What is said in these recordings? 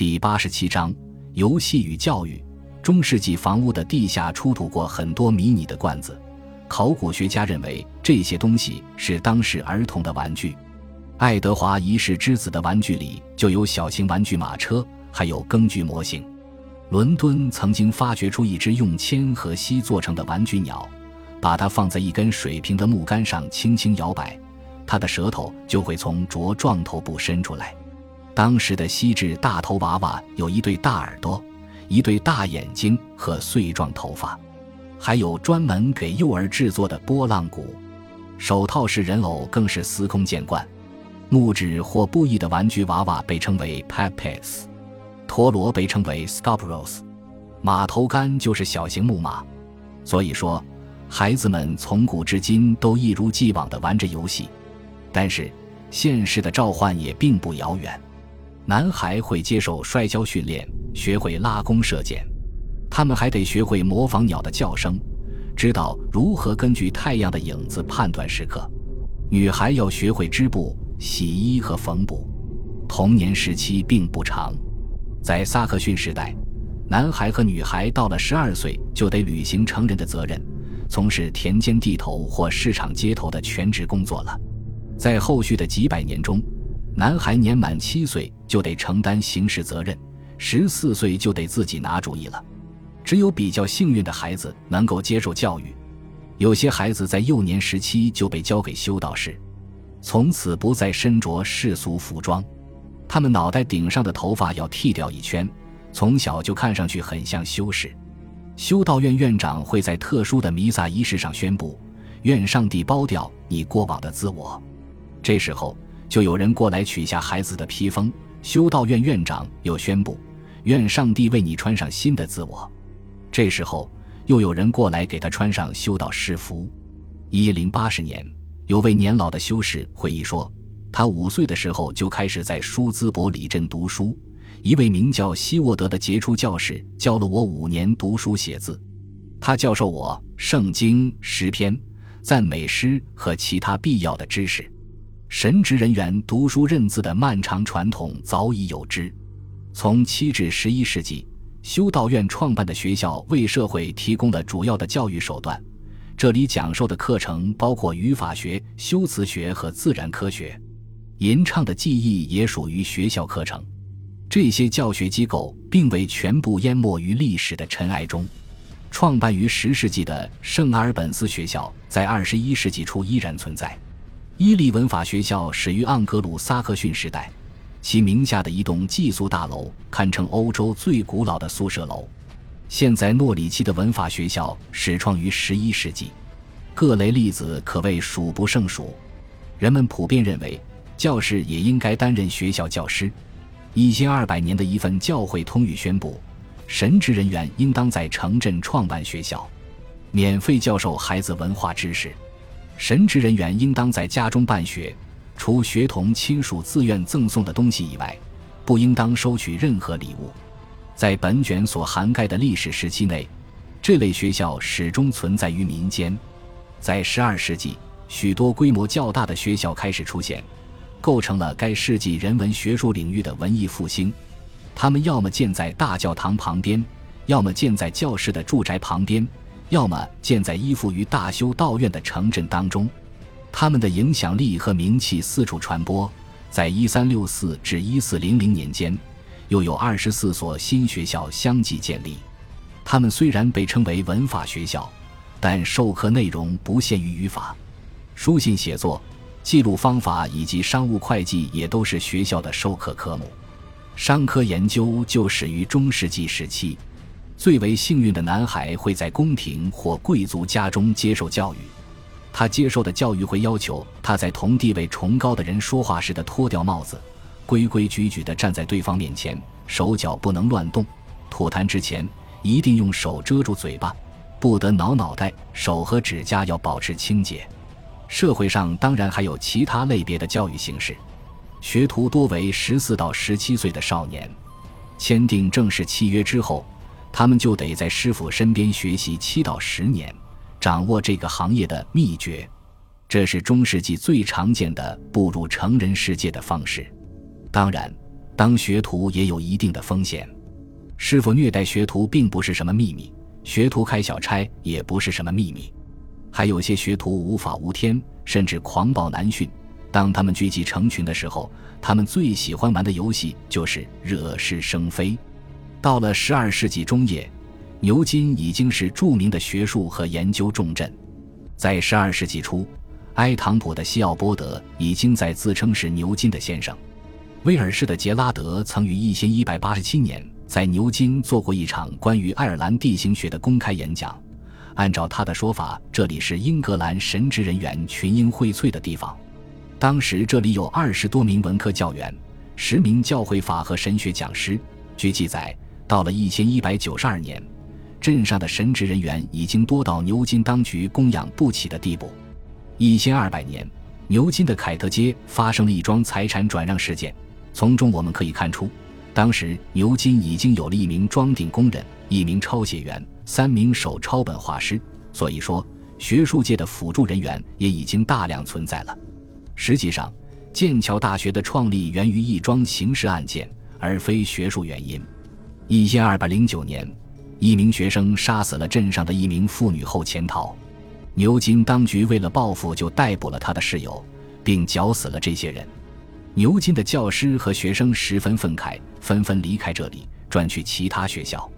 第八十七章游戏与教育。中世纪房屋的地下出土过很多迷你的罐子，考古学家认为这些东西是当时儿童的玩具。爱德华一世之子的玩具里就有小型玩具马车，还有耕具模型。伦敦曾经发掘出一只用铅和锡做成的玩具鸟，把它放在一根水平的木杆上轻轻摇摆，它的舌头就会从茁壮头部伸出来。当时的锡制大头娃娃有一对大耳朵、一对大眼睛和碎状头发，还有专门给幼儿制作的波浪鼓。手套式人偶更是司空见惯。木质或布艺的玩具娃娃被称为 puppets，陀螺被称为 scopros，马头杆就是小型木马。所以说，孩子们从古至今都一如既往地玩着游戏。但是，现实的召唤也并不遥远。男孩会接受摔跤训练，学会拉弓射箭；他们还得学会模仿鸟的叫声，知道如何根据太阳的影子判断时刻。女孩要学会织布、洗衣和缝补。童年时期并不长，在萨克逊时代，男孩和女孩到了十二岁就得履行成人的责任，从事田间地头或市场街头的全职工作了。在后续的几百年中。男孩年满七岁就得承担刑事责任，十四岁就得自己拿主意了。只有比较幸运的孩子能够接受教育，有些孩子在幼年时期就被交给修道士，从此不再身着世俗服装。他们脑袋顶上的头发要剃掉一圈，从小就看上去很像修士。修道院院长会在特殊的弥撒仪式上宣布：“愿上帝包掉你过往的自我。”这时候。就有人过来取下孩子的披风，修道院院长又宣布：“愿上帝为你穿上新的自我。”这时候，又有人过来给他穿上修道士服。一零八十年，有位年老的修士回忆说，他五岁的时候就开始在舒兹伯里镇读书，一位名叫希沃德的杰出教士教了我五年读书写字，他教授我圣经、诗篇、赞美诗和其他必要的知识。神职人员读书认字的漫长传统早已有之。从七至十一世纪，修道院创办的学校为社会提供了主要的教育手段。这里讲授的课程包括语法学、修辞学和自然科学。吟唱的技艺也属于学校课程。这些教学机构并未全部淹没于历史的尘埃中。创办于十世纪的圣阿尔本斯学校，在二十一世纪初依然存在。伊利文法学校始于盎格鲁撒克逊时代，其名下的一栋寄宿大楼堪称欧洲最古老的宿舍楼。现在诺里奇的文法学校始创于十一世纪，各类例子可谓数不胜数。人们普遍认为，教士也应该担任学校教师。一千二百年的一份教会通谕宣布，神职人员应当在城镇创办学校，免费教授孩子文化知识。神职人员应当在家中办学，除学童亲属自愿赠送的东西以外，不应当收取任何礼物。在本卷所涵盖的历史时期内，这类学校始终存在于民间。在12世纪，许多规模较大的学校开始出现，构成了该世纪人文学术领域的文艺复兴。它们要么建在大教堂旁边，要么建在教室的住宅旁边。要么建在依附于大修道院的城镇当中，他们的影响力和名气四处传播。在一三六四至一四零零年间，又有二十四所新学校相继建立。他们虽然被称为文法学校，但授课内容不限于语法、书信写作、记录方法以及商务会计也都是学校的授课科目。商科研究就始于中世纪时期。最为幸运的男孩会在宫廷或贵族家中接受教育，他接受的教育会要求他在同地位崇高的人说话时的脱掉帽子，规规矩矩地站在对方面前，手脚不能乱动，吐痰之前一定用手遮住嘴巴，不得挠脑袋，手和指甲要保持清洁。社会上当然还有其他类别的教育形式，学徒多为十四到十七岁的少年，签订正式契约之后。他们就得在师傅身边学习七到十年，掌握这个行业的秘诀。这是中世纪最常见的步入成人世界的方式。当然，当学徒也有一定的风险。师傅虐待学徒并不是什么秘密，学徒开小差也不是什么秘密。还有些学徒无法无天，甚至狂暴难驯。当他们聚集成群的时候，他们最喜欢玩的游戏就是惹是生非。到了十二世纪中叶，牛津已经是著名的学术和研究重镇。在十二世纪初，埃唐普的西奥波德已经在自称是牛津的先生。威尔士的杰拉德曾于一千一百八十七年在牛津做过一场关于爱尔兰地形学的公开演讲。按照他的说法，这里是英格兰神职人员群英荟萃的地方。当时这里有二十多名文科教员，十名教会法和神学讲师。据记载，到了一千一百九十二年，镇上的神职人员已经多到牛津当局供养不起的地步。一千二百年，牛津的凯特街发生了一桩财产转让事件，从中我们可以看出，当时牛津已经有了一名装订工人、一名抄写员、三名手抄本画师，所以说学术界的辅助人员也已经大量存在了。实际上，剑桥大学的创立源于一桩刑事案件，而非学术原因。一千二百零九年，一名学生杀死了镇上的一名妇女后潜逃，牛津当局为了报复，就逮捕了他的室友，并绞死了这些人。牛津的教师和学生十分愤慨，纷纷离开这里，转去其他学校。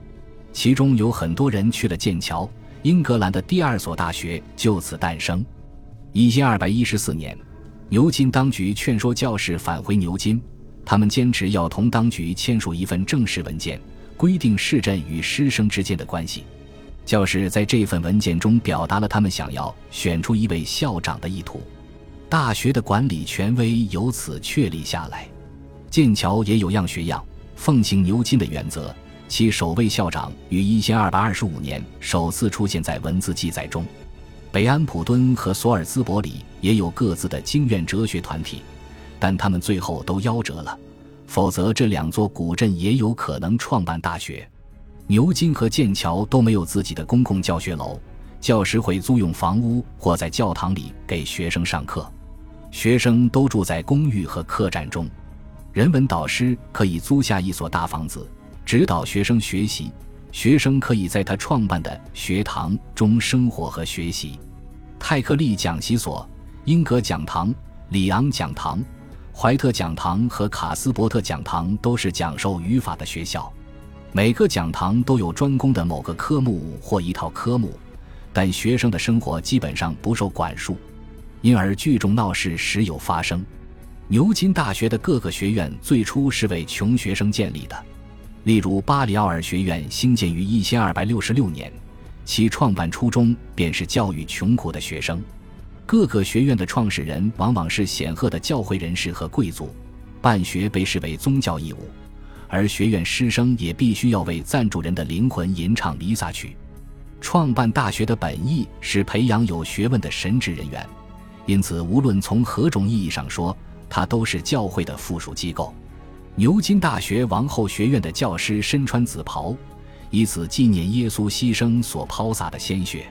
其中有很多人去了剑桥，英格兰的第二所大学就此诞生。一千二百一十四年。牛津当局劝说教士返回牛津，他们坚持要同当局签署一份正式文件，规定市镇与师生之间的关系。教师在这份文件中表达了他们想要选出一位校长的意图，大学的管理权威由此确立下来。剑桥也有样学样，奉行牛津的原则，其首位校长于一千二百二十五年首次出现在文字记载中。北安普敦和索尔兹伯里也有各自的经院哲学团体，但他们最后都夭折了。否则，这两座古镇也有可能创办大学。牛津和剑桥都没有自己的公共教学楼，教师会租用房屋或在教堂里给学生上课。学生都住在公寓和客栈中。人文导师可以租下一所大房子，指导学生学习。学生可以在他创办的学堂中生活和学习。泰克利讲习所、英格讲堂、里昂讲堂、怀特讲堂和卡斯伯特讲堂都是讲授语法的学校。每个讲堂都有专攻的某个科目或一套科目，但学生的生活基本上不受管束，因而聚众闹事时有发生。牛津大学的各个学院最初是为穷学生建立的。例如，巴里奥尔学院兴建于一千二百六十六年，其创办初衷便是教育穷苦的学生。各个学院的创始人往往是显赫的教会人士和贵族，办学被视为宗教义务，而学院师生也必须要为赞助人的灵魂吟唱弥撒曲。创办大学的本意是培养有学问的神职人员，因此无论从何种意义上说，它都是教会的附属机构。牛津大学王后学院的教师身穿紫袍，以此纪念耶稣牺牲所抛洒的鲜血。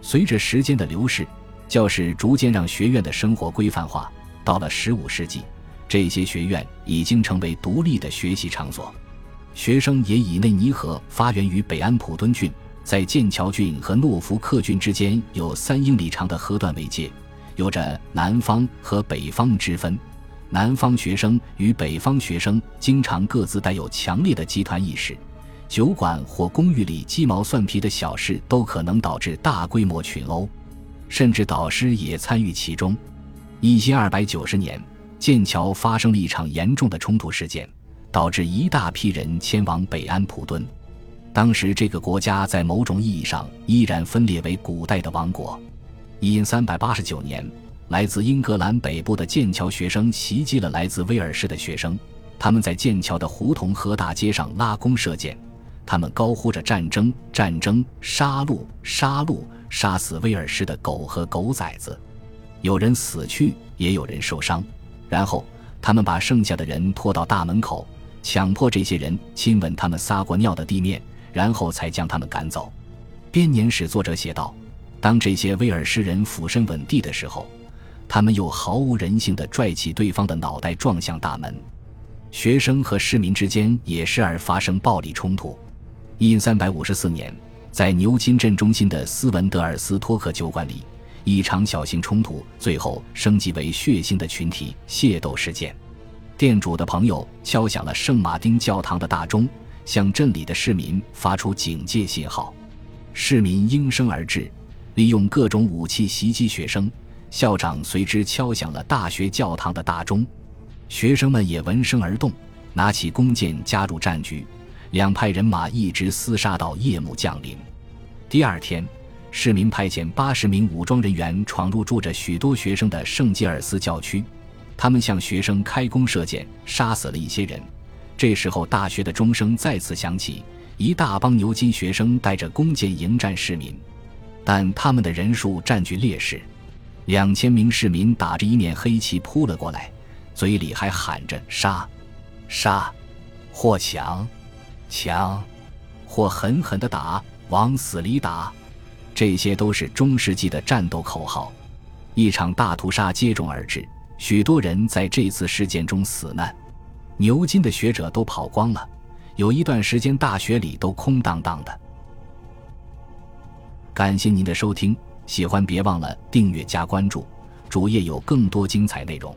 随着时间的流逝，教士逐渐让学院的生活规范化。到了15世纪，这些学院已经成为独立的学习场所。学生也以内尼河发源于北安普敦郡，在剑桥郡和诺福克郡之间有三英里长的河段为界，有着南方和北方之分。南方学生与北方学生经常各自带有强烈的集团意识，酒馆或公寓里鸡毛蒜皮的小事都可能导致大规模群殴，甚至导师也参与其中。一千二百九十年，剑桥发生了一场严重的冲突事件，导致一大批人迁往北安普敦。当时这个国家在某种意义上依然分裂为古代的王国。一三百八十九年。来自英格兰北部的剑桥学生袭击了来自威尔士的学生，他们在剑桥的胡同和大街上拉弓射箭，他们高呼着“战争，战争，杀戮，杀戮，杀死威尔士的狗和狗崽子”。有人死去，也有人受伤。然后他们把剩下的人拖到大门口，强迫这些人亲吻他们撒过尿的地面，然后才将他们赶走。编年史作者写道：“当这些威尔士人俯身吻地的时候。”他们又毫无人性地拽起对方的脑袋撞向大门。学生和市民之间也时而发生暴力冲突。因三百五十四年，在牛津镇中心的斯文德尔斯托克酒馆里，一场小型冲突最后升级为血腥的群体械斗事件。店主的朋友敲响了圣马丁教堂的大钟，向镇里的市民发出警戒信号。市民应声而至，利用各种武器袭击学生。校长随之敲响了大学教堂的大钟，学生们也闻声而动，拿起弓箭加入战局。两派人马一直厮杀到夜幕降临。第二天，市民派遣八十名武装人员闯入住着许多学生的圣吉尔斯教区，他们向学生开弓射箭，杀死了一些人。这时候，大学的钟声再次响起，一大帮牛津学生带着弓箭迎战市民，但他们的人数占据劣势。两千名市民打着一面黑旗扑了过来，嘴里还喊着“杀，杀，或抢。”抢，或狠狠地打，往死里打，这些都是中世纪的战斗口号。一场大屠杀接踵而至，许多人在这次事件中死难。牛津的学者都跑光了，有一段时间大学里都空荡荡的。感谢您的收听，喜欢别忘了订阅加关注，主页有更多精彩内容。